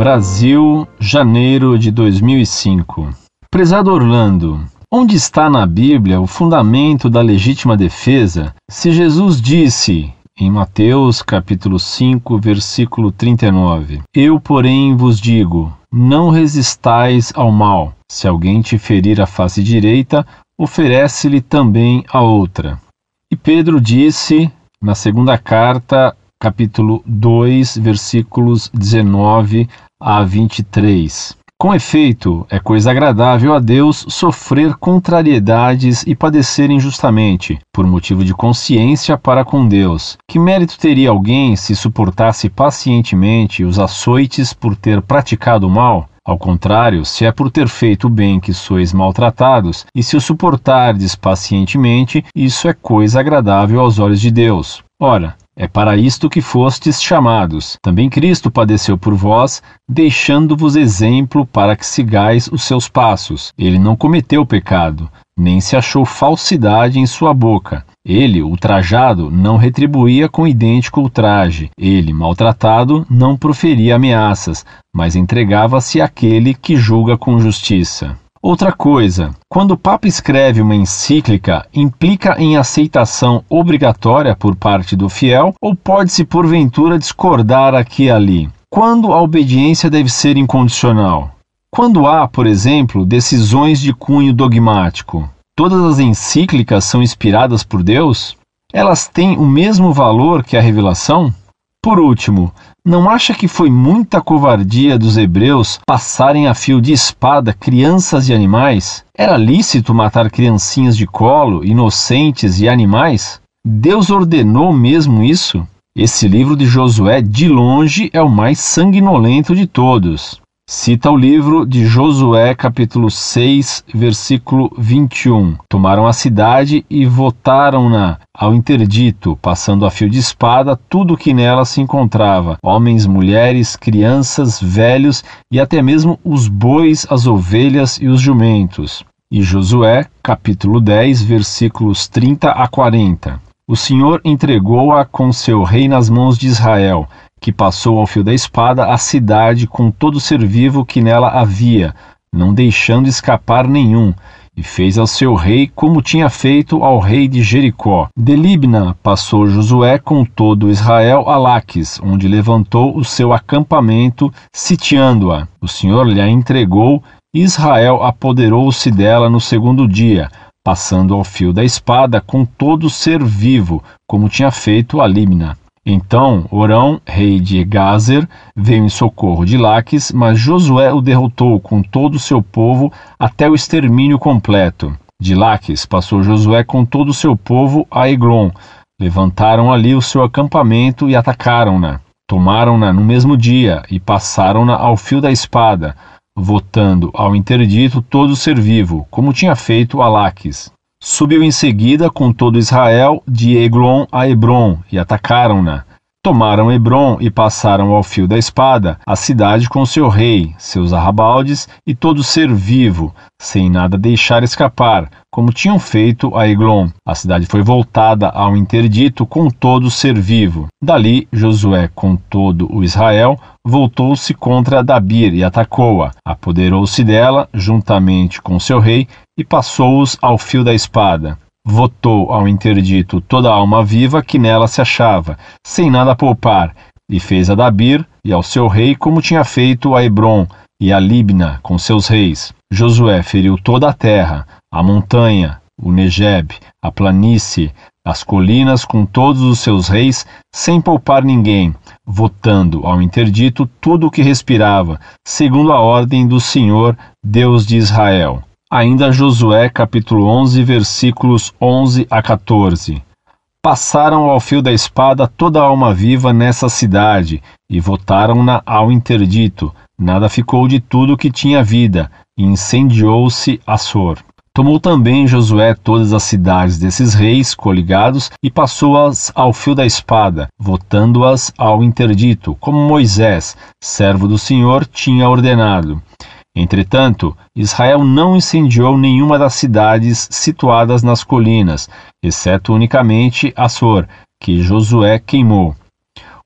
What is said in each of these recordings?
Brasil, janeiro de 2005. Prezado Orlando, onde está na Bíblia o fundamento da legítima defesa se Jesus disse em Mateus capítulo 5, versículo 39: Eu, porém, vos digo: não resistais ao mal. Se alguém te ferir a face direita, oferece-lhe também a outra. E Pedro disse na segunda carta, capítulo 2, versículos 19 a 23. Com efeito, é coisa agradável a Deus sofrer contrariedades e padecer injustamente, por motivo de consciência para com Deus. Que mérito teria alguém se suportasse pacientemente os açoites por ter praticado o mal? Ao contrário, se é por ter feito o bem que sois maltratados, e se o suportardes pacientemente, isso é coisa agradável aos olhos de Deus. Ora, é para isto que fostes chamados. Também Cristo padeceu por vós, deixando-vos exemplo para que sigais os seus passos. Ele não cometeu pecado, nem se achou falsidade em sua boca. Ele, ultrajado, não retribuía com idêntico ultraje. Ele, maltratado, não proferia ameaças, mas entregava-se àquele que julga com justiça. Outra coisa, quando o Papa escreve uma encíclica, implica em aceitação obrigatória por parte do fiel ou pode-se porventura discordar aqui e ali? Quando a obediência deve ser incondicional? Quando há, por exemplo, decisões de cunho dogmático? Todas as encíclicas são inspiradas por Deus? Elas têm o mesmo valor que a revelação? Por último, não acha que foi muita covardia dos hebreus passarem a fio de espada crianças e animais? Era lícito matar criancinhas de colo, inocentes e animais? Deus ordenou mesmo isso? Esse livro de Josué, de longe, é o mais sanguinolento de todos. Cita o livro de Josué, capítulo 6, versículo 21. Tomaram a cidade e votaram-na ao interdito, passando a fio de espada tudo o que nela se encontrava: homens, mulheres, crianças, velhos e até mesmo os bois, as ovelhas e os jumentos. E Josué, capítulo 10, versículos 30 a 40. O Senhor entregou-a com seu rei nas mãos de Israel que passou ao fio da espada a cidade com todo o ser vivo que nela havia, não deixando escapar nenhum, e fez ao seu rei como tinha feito ao rei de Jericó. De Libna passou Josué com todo Israel a Laques, onde levantou o seu acampamento, sitiando-a. O Senhor lhe a entregou, e Israel apoderou-se dela no segundo dia, passando ao fio da espada com todo ser vivo, como tinha feito a Libna. Então Orão, rei de Gazer, veio em socorro de Laques, mas Josué o derrotou com todo o seu povo até o extermínio completo. De Laques passou Josué com todo o seu povo a Eglon. Levantaram ali o seu acampamento e atacaram-na. Tomaram-na no mesmo dia e passaram-na ao fio da espada, votando ao interdito todo o ser vivo, como tinha feito a Laques. Subiu em seguida com todo Israel de Eglon a Hebron e atacaram-na. Tomaram Hebron e passaram ao fio da espada a cidade com seu rei, seus arrabaldes e todo ser vivo, sem nada deixar escapar, como tinham feito a Eglon. A cidade foi voltada ao interdito com todo ser vivo. Dali, Josué, com todo o Israel, voltou-se contra Dabir e atacou-a. Apoderou-se dela, juntamente com seu rei, e passou-os ao fio da espada. Votou ao interdito toda a alma viva que nela se achava, sem nada poupar, e fez a Dabir e ao seu rei como tinha feito a Hebron e a Libna com seus reis. Josué feriu toda a terra, a montanha, o Negeb, a planície, as colinas com todos os seus reis, sem poupar ninguém, votando ao interdito tudo o que respirava, segundo a ordem do Senhor, Deus de Israel. Ainda Josué, capítulo 11, versículos 11 a 14. Passaram ao fio da espada toda a alma viva nessa cidade e votaram-na ao interdito. Nada ficou de tudo que tinha vida, e incendiou-se Assor. Tomou também Josué todas as cidades desses reis coligados e passou-as ao fio da espada, votando-as ao interdito, como Moisés, servo do Senhor, tinha ordenado. Entretanto, Israel não incendiou nenhuma das cidades situadas nas colinas, exceto unicamente Assor, que Josué queimou.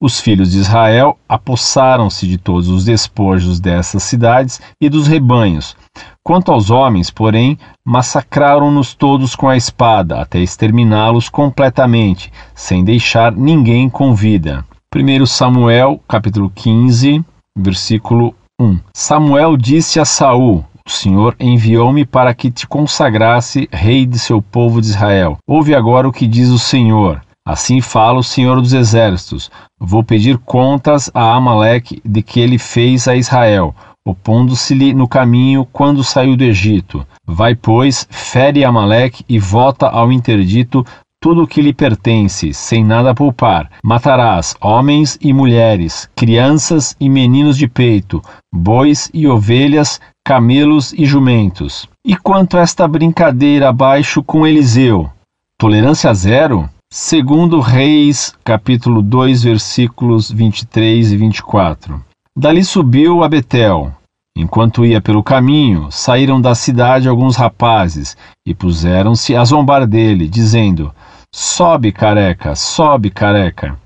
Os filhos de Israel apossaram-se de todos os despojos dessas cidades e dos rebanhos. Quanto aos homens, porém, massacraram-nos todos com a espada, até exterminá-los completamente, sem deixar ninguém com vida. 1 Samuel, capítulo 15, versículo 1. Samuel disse a Saul: o Senhor enviou-me para que te consagrasse rei de seu povo de Israel. Ouve agora o que diz o Senhor. Assim fala o Senhor dos Exércitos: Vou pedir contas a Amaleque de que ele fez a Israel, opondo-se-lhe no caminho quando saiu do Egito. Vai, pois, fere Amaleque e vota ao interdito tudo o que lhe pertence, sem nada poupar. Matarás homens e mulheres, crianças e meninos de peito, bois e ovelhas, camelos e jumentos. E quanto a esta brincadeira abaixo com Eliseu? Tolerância zero? Segundo Reis, capítulo 2, versículos 23 e 24. Dali subiu a Betel, Enquanto ia pelo caminho, saíram da cidade alguns rapazes e puseram-se a zombar dele, dizendo: Sobe, careca, sobe, careca.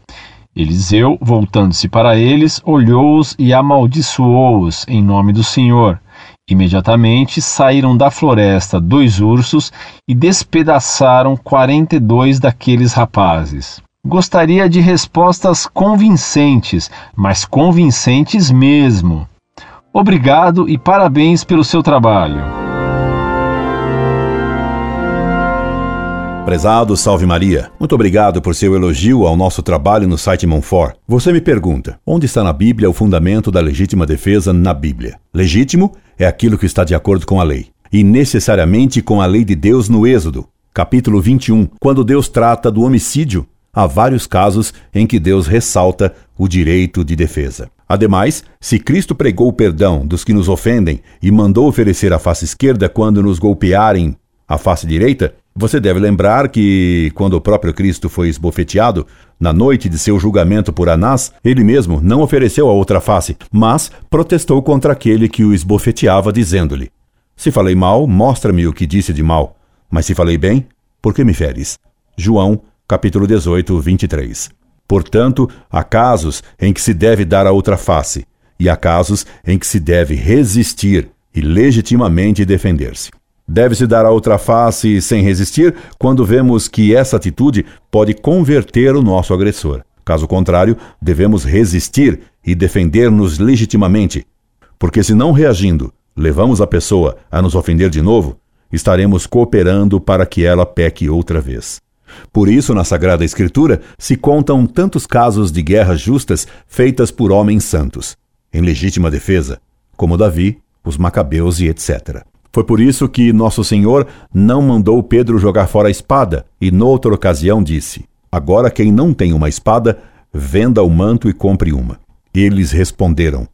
Eliseu, voltando-se para eles, olhou-os e amaldiçoou-os em nome do Senhor. Imediatamente saíram da floresta dois ursos e despedaçaram quarenta e dois daqueles rapazes. Gostaria de respostas convincentes, mas convincentes mesmo. Obrigado e parabéns pelo seu trabalho. Prezado Salve Maria, muito obrigado por seu elogio ao nosso trabalho no site Monfort. Você me pergunta, onde está na Bíblia o fundamento da legítima defesa na Bíblia? Legítimo é aquilo que está de acordo com a lei, e necessariamente com a lei de Deus no Êxodo, capítulo 21, quando Deus trata do homicídio, há vários casos em que Deus ressalta o direito de defesa. Ademais, se Cristo pregou o perdão dos que nos ofendem e mandou oferecer a face esquerda quando nos golpearem a face direita, você deve lembrar que, quando o próprio Cristo foi esbofeteado, na noite de seu julgamento por Anás, ele mesmo não ofereceu a outra face, mas protestou contra aquele que o esbofeteava, dizendo-lhe: Se falei mal, mostra-me o que disse de mal. Mas se falei bem, por que me feres? João, capítulo 18, 23. Portanto, há casos em que se deve dar a outra face, e há casos em que se deve resistir e legitimamente defender-se. Deve-se dar a outra face sem resistir quando vemos que essa atitude pode converter o nosso agressor. Caso contrário, devemos resistir e defender-nos legitimamente, porque se não reagindo, levamos a pessoa a nos ofender de novo, estaremos cooperando para que ela peque outra vez. Por isso, na Sagrada Escritura, se contam tantos casos de guerras justas feitas por homens santos, em legítima defesa, como Davi, os Macabeus e etc. Foi por isso que Nosso Senhor não mandou Pedro jogar fora a espada, e noutra ocasião disse: Agora quem não tem uma espada, venda o manto e compre uma. Eles responderam: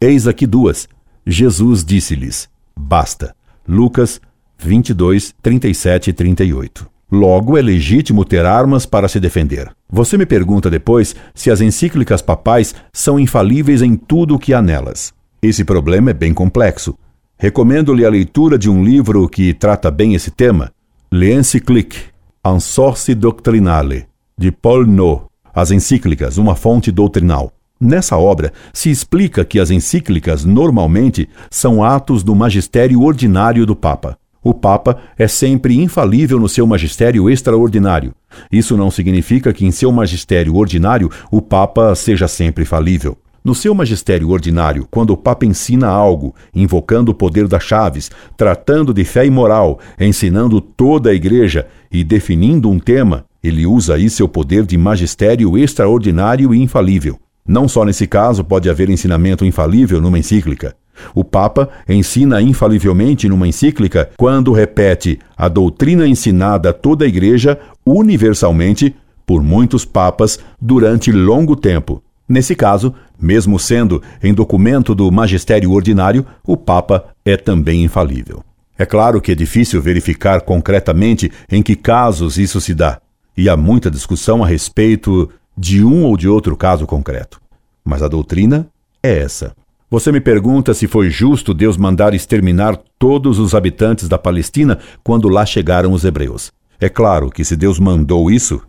Eis aqui duas. Jesus disse-lhes: Basta. Lucas 22, 37 e 38. Logo, é legítimo ter armas para se defender. Você me pergunta depois se as encíclicas papais são infalíveis em tudo o que há nelas. Esse problema é bem complexo. Recomendo-lhe a leitura de um livro que trata bem esse tema, L'Encyclique, Un Source Doctrinale, de Paul No, As Encíclicas, uma fonte doutrinal. Nessa obra se explica que as encíclicas normalmente são atos do magistério ordinário do Papa. O Papa é sempre infalível no seu magistério extraordinário. Isso não significa que em seu magistério ordinário o Papa seja sempre falível. No seu magistério ordinário, quando o Papa ensina algo, invocando o poder das chaves, tratando de fé e moral, ensinando toda a Igreja e definindo um tema, ele usa aí seu poder de magistério extraordinário e infalível. Não só nesse caso pode haver ensinamento infalível numa encíclica. O Papa ensina infalivelmente numa encíclica quando repete a doutrina ensinada a toda a Igreja universalmente por muitos papas durante longo tempo. Nesse caso, mesmo sendo em documento do magistério ordinário, o Papa é também infalível. É claro que é difícil verificar concretamente em que casos isso se dá, e há muita discussão a respeito de um ou de outro caso concreto. Mas a doutrina é essa. Você me pergunta se foi justo Deus mandar exterminar todos os habitantes da Palestina quando lá chegaram os hebreus. É claro que se Deus mandou isso,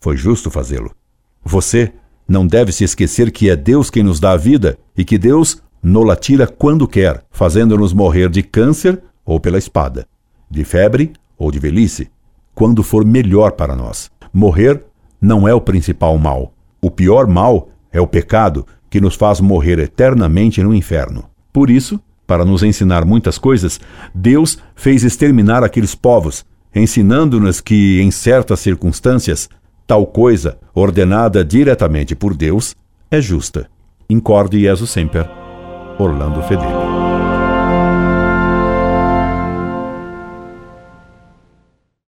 foi justo fazê-lo. Você não deve se esquecer que é Deus quem nos dá a vida e que Deus nola tira quando quer, fazendo-nos morrer de câncer ou pela espada, de febre ou de velhice, quando for melhor para nós. Morrer não é o principal mal. O pior mal é o pecado que nos faz morrer eternamente no inferno. Por isso, para nos ensinar muitas coisas, Deus fez exterminar aqueles povos, ensinando-nos que, em certas circunstâncias, tal coisa, ordenada diretamente por Deus, é justa. Incorde Jesus Semper, Orlando Fedeli.